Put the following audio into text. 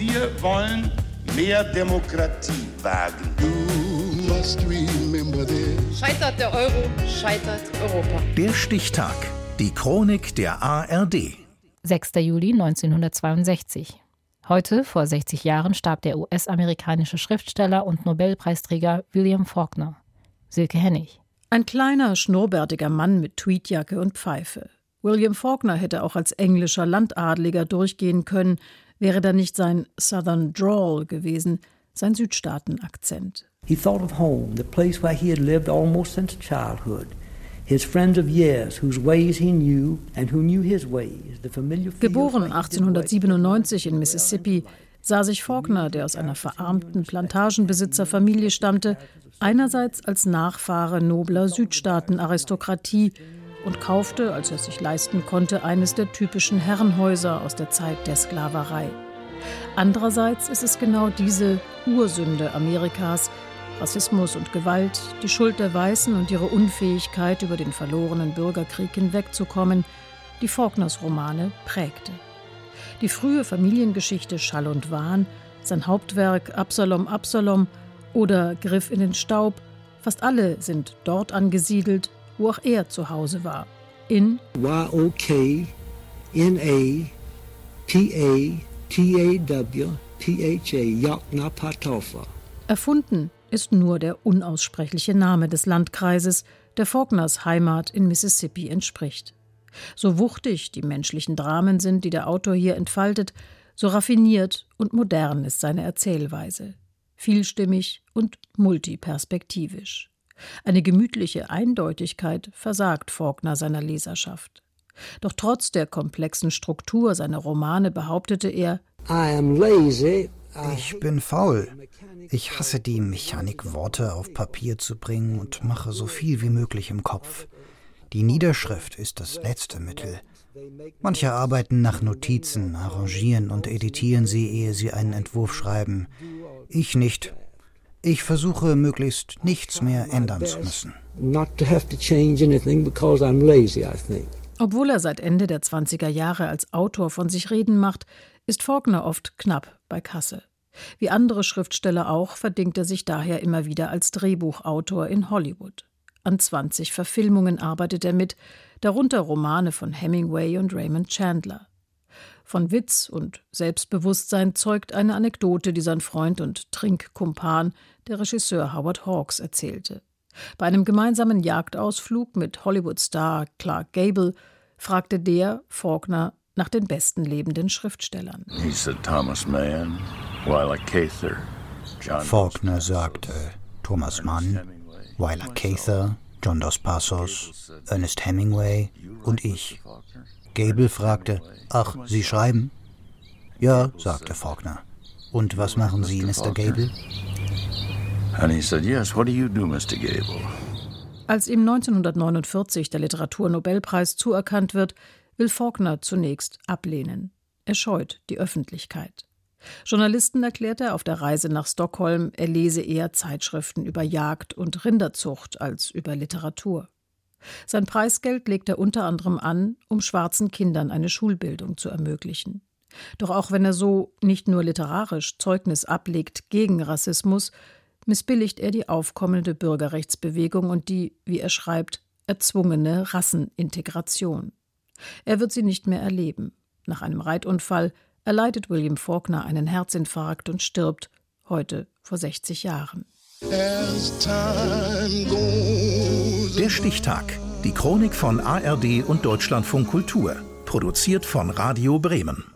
Wir wollen mehr Demokratie wagen. Scheitert der Euro, scheitert Europa. Der Stichtag. Die Chronik der ARD. 6. Juli 1962. Heute, vor 60 Jahren, starb der US-amerikanische Schriftsteller und Nobelpreisträger William Faulkner. Silke Hennig. Ein kleiner, schnurrbärtiger Mann mit Tweedjacke und Pfeife. William Faulkner hätte auch als englischer Landadliger durchgehen können, wäre da nicht sein Southern Drawl gewesen, sein Südstaaten-Akzent. He thought of home, the place where he had lived almost since childhood. His friends of years, whose ways he knew and who knew his ways. The familiar Geboren 1897 in Mississippi, sah sich Faulkner, der aus einer verarmten Plantagenbesitzerfamilie stammte, einerseits als Nachfahre nobler Südstaatenaristokratie und kaufte, als er es sich leisten konnte, eines der typischen Herrenhäuser aus der Zeit der Sklaverei. Andererseits ist es genau diese Ursünde Amerikas, Rassismus und Gewalt, die Schuld der Weißen und ihre Unfähigkeit, über den verlorenen Bürgerkrieg hinwegzukommen, die Faulkners Romane prägte. Die frühe Familiengeschichte Schall und Wahn, sein Hauptwerk Absalom Absalom oder Griff in den Staub, fast alle sind dort angesiedelt, wo auch er zu Hause war. In Erfunden ist nur der unaussprechliche Name des Landkreises, der Faulkners Heimat in Mississippi entspricht. So wuchtig die menschlichen Dramen sind, die der Autor hier entfaltet, so raffiniert und modern ist seine Erzählweise, vielstimmig und multiperspektivisch. Eine gemütliche Eindeutigkeit versagt Faulkner seiner Leserschaft. Doch trotz der komplexen Struktur seiner Romane behauptete er, ich bin faul. Ich hasse die Mechanik, Worte auf Papier zu bringen und mache so viel wie möglich im Kopf. Die Niederschrift ist das letzte Mittel. Manche arbeiten nach Notizen, arrangieren und editieren sie, ehe sie einen Entwurf schreiben. Ich nicht. Ich versuche möglichst nichts mehr ändern zu müssen. Obwohl er seit Ende der 20er Jahre als Autor von sich reden macht, ist Faulkner oft knapp bei Kasse. Wie andere Schriftsteller auch verdingt er sich daher immer wieder als Drehbuchautor in Hollywood. An 20 Verfilmungen arbeitet er mit, darunter Romane von Hemingway und Raymond Chandler. Von Witz und Selbstbewusstsein zeugt eine Anekdote, die sein Freund und Trinkkumpan, der Regisseur Howard Hawks, erzählte. Bei einem gemeinsamen Jagdausflug mit Hollywood-Star Clark Gable fragte der Faulkner nach den besten lebenden Schriftstellern. Faulkner sagte Thomas Mann, Wyler Cather, John Dos Passos, Ernest Hemingway und ich. Gable fragte, ach, Sie schreiben? Ja, sagte Faulkner. Und was machen Sie, Mr. Gable? Als ihm 1949 der Literaturnobelpreis zuerkannt wird, will Faulkner zunächst ablehnen. Er scheut die Öffentlichkeit. Journalisten erklärt er auf der Reise nach Stockholm, er lese eher Zeitschriften über Jagd und Rinderzucht als über Literatur. Sein Preisgeld legt er unter anderem an, um schwarzen Kindern eine Schulbildung zu ermöglichen. Doch auch wenn er so nicht nur literarisch Zeugnis ablegt gegen Rassismus, missbilligt er die aufkommende Bürgerrechtsbewegung und die, wie er schreibt, erzwungene Rassenintegration. Er wird sie nicht mehr erleben. Nach einem Reitunfall erleidet William Faulkner einen Herzinfarkt und stirbt, heute vor 60 Jahren. Der Stichtag. Die Chronik von ARD und Deutschlandfunk Kultur. Produziert von Radio Bremen.